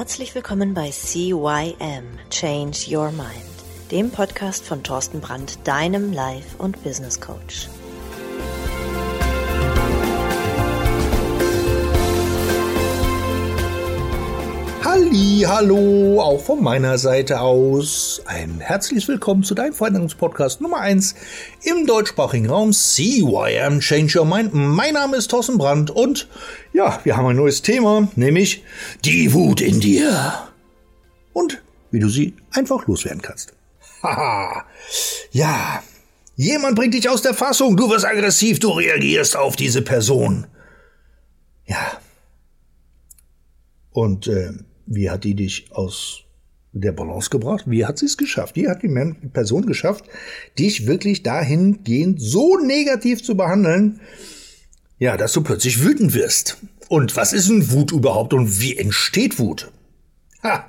Herzlich willkommen bei CYM Change Your Mind, dem Podcast von Thorsten Brandt, deinem Life- und Business Coach. Halli, hallo, auch von meiner Seite aus. Ein herzliches Willkommen zu deinem Veränderungspodcast Nummer 1 im deutschsprachigen Raum CYM Change Your Mind. Mein Name ist Thorsten Brandt und ja, wir haben ein neues Thema, nämlich die Wut in dir. Und wie du sie einfach loswerden kannst. Haha, ja, jemand bringt dich aus der Fassung, du wirst aggressiv, du reagierst auf diese Person. Ja. Und äh, wie hat die dich aus der Balance gebracht? Wie hat sie es geschafft? Wie hat die Person geschafft, dich wirklich dahingehend so negativ zu behandeln, ja, dass du plötzlich wütend wirst? Und was ist denn Wut überhaupt und wie entsteht Wut? Ha!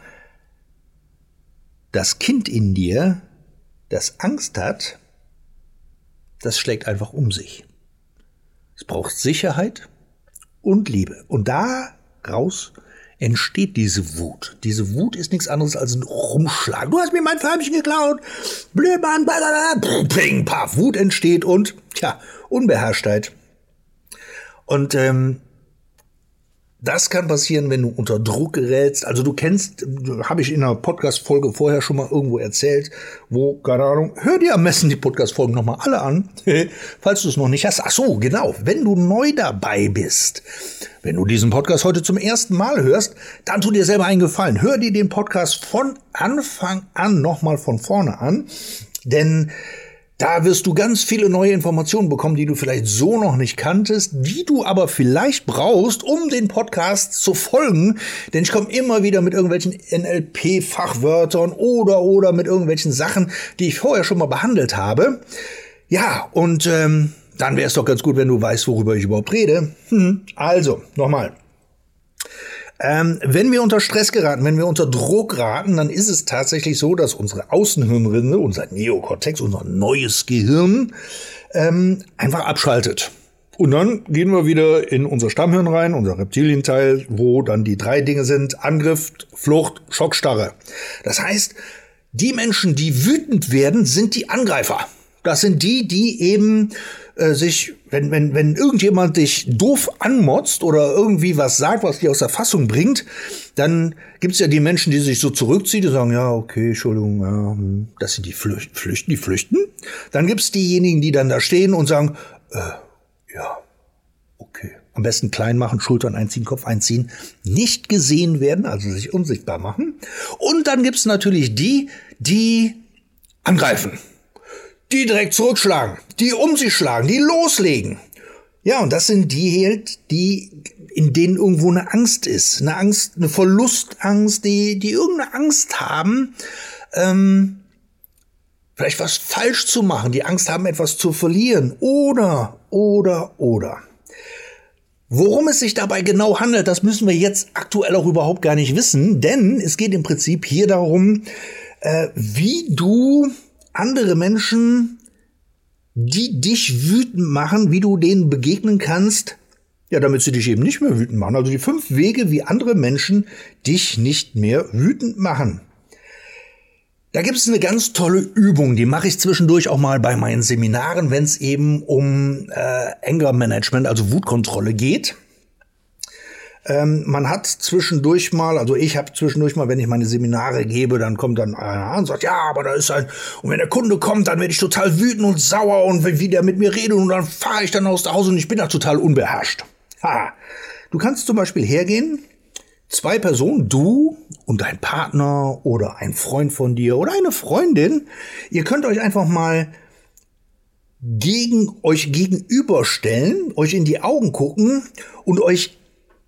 Das Kind in dir, das Angst hat, das schlägt einfach um sich. Es braucht Sicherheit und Liebe. Und daraus entsteht diese Wut. Diese Wut ist nichts anderes als ein Rumschlag. Du hast mir mein Förmchen geklaut. Blödmann, ping, paf. Wut entsteht und, tja, Unbeherrschtheit. Und ähm, das kann passieren, wenn du unter Druck gerätst. Also du kennst, habe ich in einer Podcast-Folge vorher schon mal irgendwo erzählt, wo, keine Ahnung, hör dir am besten die Podcast-Folgen nochmal alle an, falls du es noch nicht hast. Ach so, genau, wenn du neu dabei bist, wenn du diesen Podcast heute zum ersten Mal hörst, dann tu dir selber einen Gefallen. Hör dir den Podcast von Anfang an nochmal von vorne an, denn da wirst du ganz viele neue Informationen bekommen, die du vielleicht so noch nicht kanntest, die du aber vielleicht brauchst, um den Podcast zu folgen. Denn ich komme immer wieder mit irgendwelchen NLP-Fachwörtern oder oder mit irgendwelchen Sachen, die ich vorher schon mal behandelt habe. Ja, und ähm, dann wäre es doch ganz gut, wenn du weißt, worüber ich überhaupt rede. Hm. Also, nochmal. Ähm, wenn wir unter Stress geraten, wenn wir unter Druck geraten, dann ist es tatsächlich so, dass unsere Außenhirnrinde, unser Neokortex, unser neues Gehirn, ähm, einfach abschaltet. Und dann gehen wir wieder in unser Stammhirn rein, unser Reptilienteil, wo dann die drei Dinge sind, Angriff, Flucht, Schockstarre. Das heißt, die Menschen, die wütend werden, sind die Angreifer. Das sind die, die eben äh, sich, wenn, wenn, wenn irgendjemand dich doof anmotzt oder irgendwie was sagt, was dich aus der Fassung bringt, dann gibt's ja die Menschen, die sich so zurückziehen, die sagen, ja, okay, Entschuldigung, ja, hm, das sind die Flücht, Flüchten, die flüchten. Dann gibt's diejenigen, die dann da stehen und sagen, äh, ja, okay. Am besten klein machen, Schultern einziehen, Kopf einziehen, nicht gesehen werden, also sich unsichtbar machen. Und dann gibt's natürlich die, die angreifen die direkt zurückschlagen, die um sich schlagen, die loslegen. Ja, und das sind die halt, die, in denen irgendwo eine Angst ist. Eine Angst, eine Verlustangst, die, die irgendeine Angst haben, ähm, vielleicht was falsch zu machen, die Angst haben, etwas zu verlieren. Oder, oder, oder. Worum es sich dabei genau handelt, das müssen wir jetzt aktuell auch überhaupt gar nicht wissen, denn es geht im Prinzip hier darum, äh, wie du andere Menschen, die dich wütend machen, wie du denen begegnen kannst, ja, damit sie dich eben nicht mehr wütend machen. Also die fünf Wege, wie andere Menschen dich nicht mehr wütend machen. Da gibt es eine ganz tolle Übung, die mache ich zwischendurch auch mal bei meinen Seminaren, wenn es eben um äh, Anger Management, also Wutkontrolle geht. Ähm, man hat zwischendurch mal, also ich habe zwischendurch mal, wenn ich meine Seminare gebe, dann kommt dann einer und sagt, ja, aber da ist ein, und wenn der Kunde kommt, dann werde ich total wütend und sauer und wie der mit mir redet und dann fahre ich dann aus der Hause und ich bin da total unbeherrscht. Ha. Du kannst zum Beispiel hergehen, zwei Personen, du und dein Partner oder ein Freund von dir oder eine Freundin, ihr könnt euch einfach mal gegen euch gegenüberstellen, euch in die Augen gucken und euch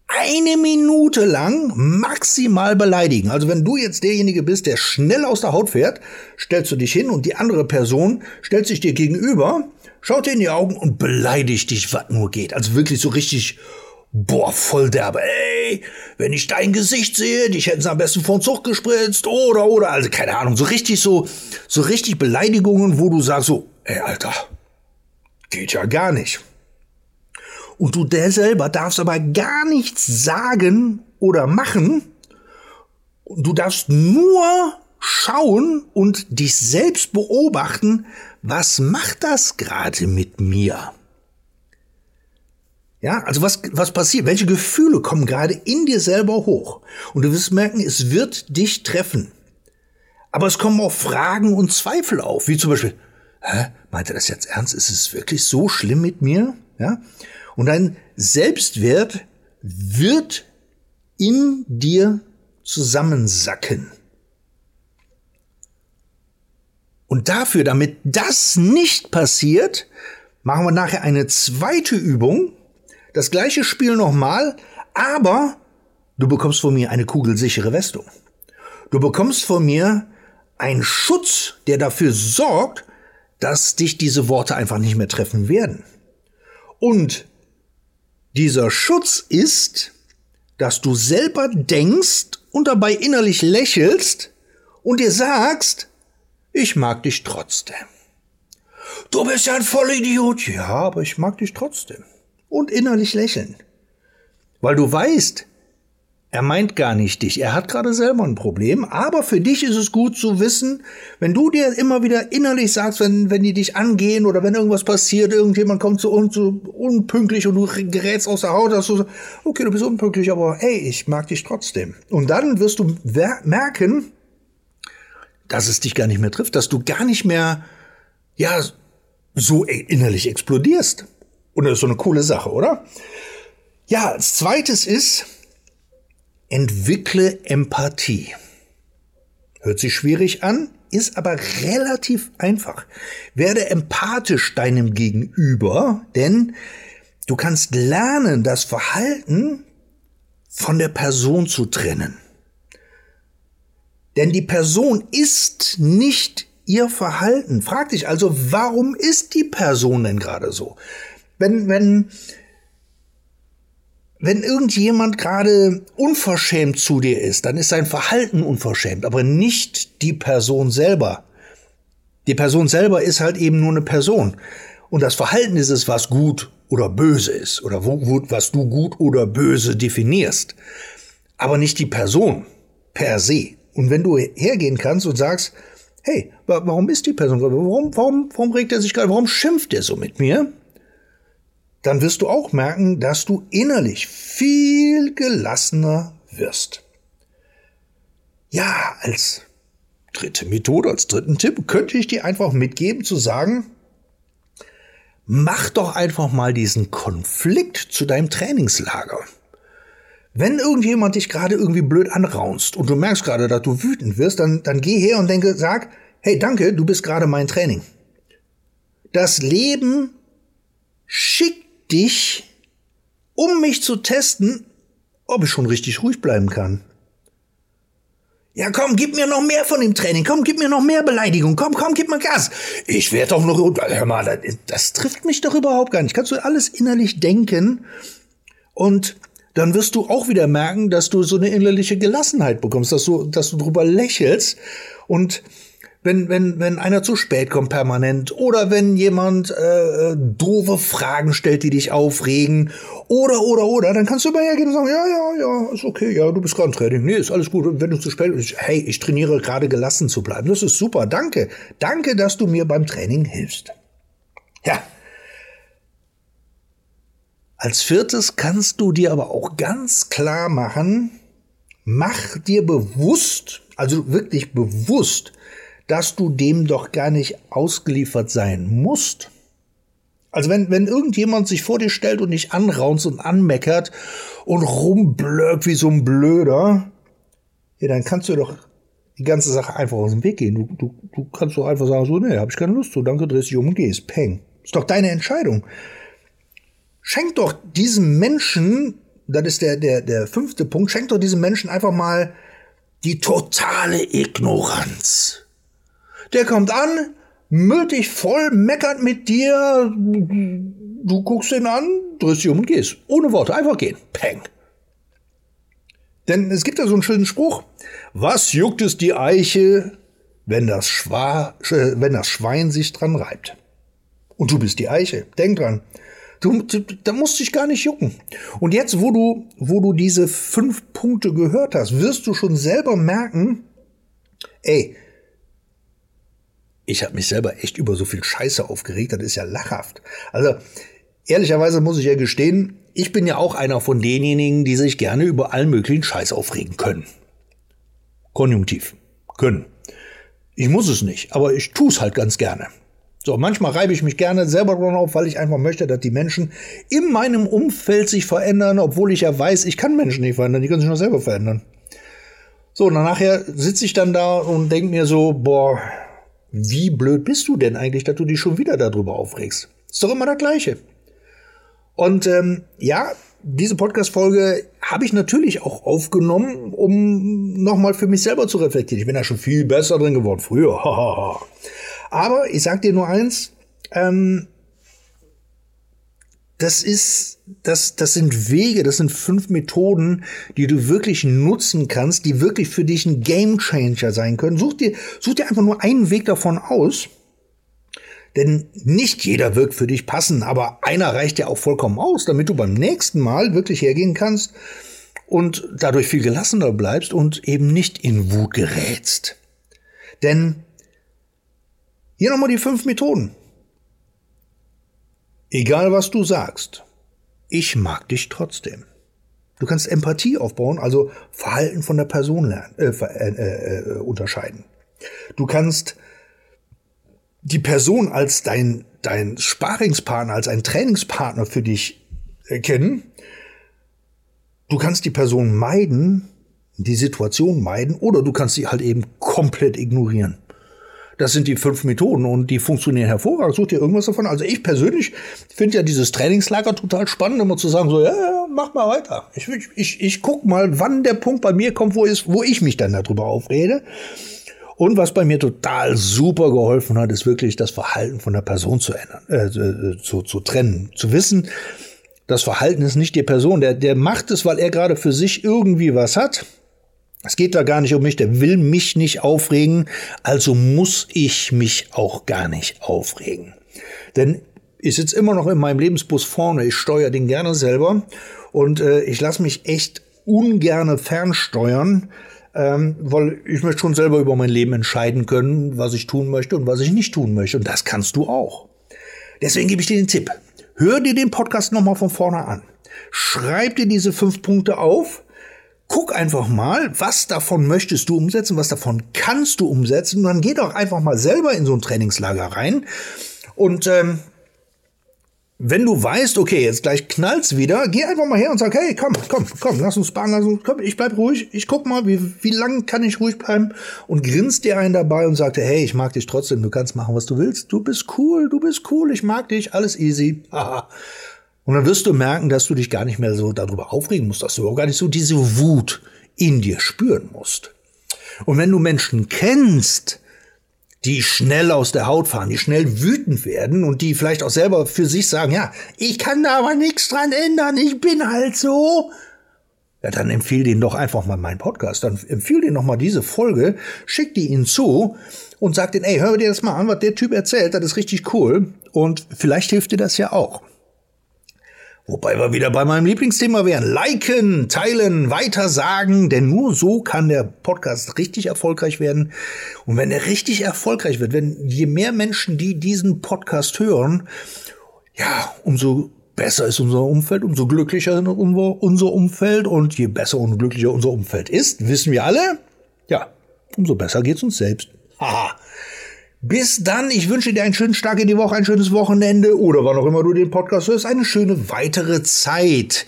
eine Minute lang maximal beleidigen. Also wenn du jetzt derjenige bist, der schnell aus der Haut fährt, stellst du dich hin und die andere Person stellt sich dir gegenüber, schaut dir in die Augen und beleidigt dich, was nur geht. Also wirklich so richtig, boah, voll derbe. Ey, wenn ich dein Gesicht sehe, dich hätten sie am besten vor den Zug gespritzt oder, oder, also keine Ahnung, so richtig so, so richtig Beleidigungen, wo du sagst so, ey, Alter, geht ja gar nicht. Und du der selber darfst aber gar nichts sagen oder machen, Du darfst nur schauen und dich selbst beobachten, was macht das gerade mit mir? Ja, also was, was passiert? Welche Gefühle kommen gerade in dir selber hoch? Und du wirst merken, es wird dich treffen. Aber es kommen auch Fragen und Zweifel auf, wie zum Beispiel, hä, meint er das jetzt ernst? Ist es wirklich so schlimm mit mir? Ja? Und dein Selbstwert wird in dir zusammensacken. Und dafür, damit das nicht passiert, machen wir nachher eine zweite Übung. Das gleiche Spiel nochmal, aber du bekommst von mir eine kugelsichere Westung. Du bekommst von mir einen Schutz, der dafür sorgt, dass dich diese Worte einfach nicht mehr treffen werden. Und dieser Schutz ist, dass du selber denkst und dabei innerlich lächelst und dir sagst, ich mag dich trotzdem. Du bist ja ein Vollidiot. Ja, aber ich mag dich trotzdem. Und innerlich lächeln. Weil du weißt, er meint gar nicht dich. Er hat gerade selber ein Problem. Aber für dich ist es gut zu wissen, wenn du dir immer wieder innerlich sagst, wenn, wenn die dich angehen oder wenn irgendwas passiert, irgendjemand kommt zu uns so unpünktlich und du gerätst aus der Haut, dass du so, okay, du bist unpünktlich, aber hey, ich mag dich trotzdem. Und dann wirst du merken, dass es dich gar nicht mehr trifft, dass du gar nicht mehr, ja, so innerlich explodierst. Und das ist so eine coole Sache, oder? Ja, als zweites ist, entwickle Empathie. Hört sich schwierig an, ist aber relativ einfach. Werde empathisch deinem Gegenüber, denn du kannst lernen, das Verhalten von der Person zu trennen. Denn die Person ist nicht ihr Verhalten. Frag dich also, warum ist die Person denn gerade so? Wenn, wenn, wenn irgendjemand gerade unverschämt zu dir ist, dann ist sein Verhalten unverschämt, aber nicht die Person selber. Die Person selber ist halt eben nur eine Person. Und das Verhalten ist es, was gut oder böse ist oder wo, wo, was du gut oder böse definierst. Aber nicht die Person per se. Und wenn du hergehen kannst und sagst, hey, warum ist die Person? Warum, warum, warum regt er sich gerade? Warum schimpft er so mit mir? Dann wirst du auch merken, dass du innerlich viel gelassener wirst. Ja, als dritte Methode, als dritten Tipp könnte ich dir einfach mitgeben zu sagen, mach doch einfach mal diesen Konflikt zu deinem Trainingslager. Wenn irgendjemand dich gerade irgendwie blöd anraunst und du merkst gerade, dass du wütend wirst, dann, dann geh her und denke, sag, hey, danke, du bist gerade mein Training. Das Leben schickt dich, um mich zu testen, ob ich schon richtig ruhig bleiben kann. Ja, komm, gib mir noch mehr von dem Training. Komm, gib mir noch mehr Beleidigung. Komm, komm, gib mir Gas. Ich werde doch noch, hör mal, das, das trifft mich doch überhaupt gar nicht. Kannst du alles innerlich denken und dann wirst du auch wieder merken, dass du so eine innerliche Gelassenheit bekommst, dass du, dass du drüber lächelst und wenn, wenn, wenn einer zu spät kommt permanent oder wenn jemand äh, äh, doofe Fragen stellt, die dich aufregen oder, oder, oder, dann kannst du immer hergehen und sagen, ja, ja, ja, ist okay, ja, du bist gerade im Training, nee, ist alles gut. Wenn du zu spät bist, hey, ich trainiere gerade gelassen zu bleiben. Das ist super, danke. Danke, dass du mir beim Training hilfst. Ja, als viertes kannst du dir aber auch ganz klar machen, mach dir bewusst, also wirklich bewusst, dass du dem doch gar nicht ausgeliefert sein musst. Also wenn, wenn irgendjemand sich vor dir stellt und dich anraunzt und anmeckert und rumblöckt wie so ein Blöder, ja, dann kannst du doch die ganze Sache einfach aus dem Weg gehen. Du, du, du kannst doch einfach sagen, so, nee, hab ich keine Lust zu, danke, drehst dich um und gehst. Peng. Ist doch deine Entscheidung. Schenk doch diesem Menschen, das ist der, der, der fünfte Punkt, schenk doch diesem Menschen einfach mal die totale Ignoranz. Der kommt an, müllt dich voll, meckert mit dir, du guckst ihn an, drehst dich um und gehst. Ohne Worte, einfach gehen. Peng. Denn es gibt ja so einen schönen Spruch. Was juckt es die Eiche, wenn das, Schwa wenn das Schwein sich dran reibt? Und du bist die Eiche. Denk dran. Du, du, da musst dich gar nicht jucken. Und jetzt, wo du, wo du diese fünf Punkte gehört hast, wirst du schon selber merken, ey, ich habe mich selber echt über so viel Scheiße aufgeregt, das ist ja lachhaft. Also, ehrlicherweise muss ich ja gestehen, ich bin ja auch einer von denjenigen, die sich gerne über allen möglichen Scheiß aufregen können. Konjunktiv. Können. Ich muss es nicht, aber ich tue es halt ganz gerne. So, manchmal reibe ich mich gerne selber dran auf, weil ich einfach möchte, dass die Menschen in meinem Umfeld sich verändern, obwohl ich ja weiß, ich kann Menschen nicht verändern, die können sich nur selber verändern. So, und dann nachher sitze ich dann da und denke mir so, boah, wie blöd bist du denn eigentlich, dass du dich schon wieder darüber aufregst? Ist doch immer das Gleiche. Und ähm, ja, diese Podcast-Folge habe ich natürlich auch aufgenommen, um nochmal für mich selber zu reflektieren. Ich bin da schon viel besser drin geworden früher. Aber ich sag dir nur eins, ähm, das ist, das, das sind Wege, das sind fünf Methoden, die du wirklich nutzen kannst, die wirklich für dich ein Game Changer sein können. Such dir, such dir einfach nur einen Weg davon aus. Denn nicht jeder wirkt für dich passen, aber einer reicht ja auch vollkommen aus, damit du beim nächsten Mal wirklich hergehen kannst und dadurch viel gelassener bleibst und eben nicht in Wut gerätst. Denn hier nochmal die fünf Methoden. Egal was du sagst, ich mag dich trotzdem. Du kannst Empathie aufbauen, also Verhalten von der Person lernen, äh, äh, äh, unterscheiden. Du kannst die Person als dein, dein Sparingspartner, als ein Trainingspartner für dich erkennen. Du kannst die Person meiden, die Situation meiden, oder du kannst sie halt eben komplett ignorieren. Das sind die fünf Methoden und die funktionieren hervorragend. Sucht ihr irgendwas davon? Also ich persönlich finde ja dieses Trainingslager total spannend, immer zu sagen, so, ja, ja mach mal weiter. Ich, ich, ich, guck mal, wann der Punkt bei mir kommt, wo, ist, wo ich mich dann darüber aufrede. Und was bei mir total super geholfen hat, ist wirklich das Verhalten von der Person zu ändern, äh, äh zu, zu trennen, zu wissen, das Verhalten ist nicht die Person. Der, der macht es, weil er gerade für sich irgendwie was hat. Es geht da gar nicht um mich, der will mich nicht aufregen, also muss ich mich auch gar nicht aufregen. Denn ich sitze immer noch in meinem Lebensbus vorne, ich steuere den gerne selber und äh, ich lasse mich echt ungerne fernsteuern, ähm, weil ich möchte schon selber über mein Leben entscheiden können, was ich tun möchte und was ich nicht tun möchte. Und das kannst du auch. Deswegen gebe ich dir den Tipp. Hör dir den Podcast nochmal von vorne an. Schreib dir diese fünf Punkte auf guck einfach mal, was davon möchtest du umsetzen, was davon kannst du umsetzen. Und dann geh doch einfach mal selber in so ein Trainingslager rein. Und ähm, wenn du weißt, okay, jetzt gleich knallt's wieder, geh einfach mal her und sag, hey, komm, komm, komm, lass uns sparen, lass uns, komm, ich bleib ruhig, ich guck mal, wie, wie lang kann ich ruhig bleiben und grinst dir einen dabei und sagte, hey, ich mag dich trotzdem, du kannst machen, was du willst, du bist cool, du bist cool, ich mag dich, alles easy, haha. Und dann wirst du merken, dass du dich gar nicht mehr so darüber aufregen musst, dass du auch gar nicht so diese Wut in dir spüren musst. Und wenn du Menschen kennst, die schnell aus der Haut fahren, die schnell wütend werden und die vielleicht auch selber für sich sagen, ja, ich kann da aber nichts dran ändern, ich bin halt so. Ja, dann empfehle denen doch einfach mal meinen Podcast, dann empfehle denen noch mal diese Folge, schick die ihnen zu und sag denen, ey, hör dir das mal an, was der Typ erzählt, das ist richtig cool und vielleicht hilft dir das ja auch. Wobei wir wieder bei meinem Lieblingsthema wären. Liken, teilen, weitersagen, denn nur so kann der Podcast richtig erfolgreich werden. Und wenn er richtig erfolgreich wird, wenn je mehr Menschen, die diesen Podcast hören, ja, umso besser ist unser Umfeld, umso glücklicher unser Umfeld und je besser und glücklicher unser Umfeld ist, wissen wir alle, ja, umso besser geht's uns selbst. Haha. Bis dann, ich wünsche dir einen schönen Start in die Woche, ein schönes Wochenende oder wann auch immer du den Podcast hörst, eine schöne weitere Zeit.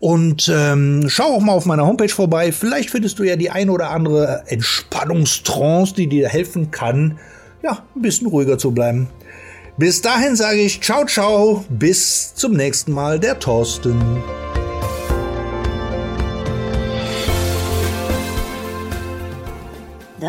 Und ähm, schau auch mal auf meiner Homepage vorbei. Vielleicht findest du ja die ein oder andere Entspannungstrance, die dir helfen kann, ja, ein bisschen ruhiger zu bleiben. Bis dahin sage ich ciao, ciao, bis zum nächsten Mal, der Thorsten.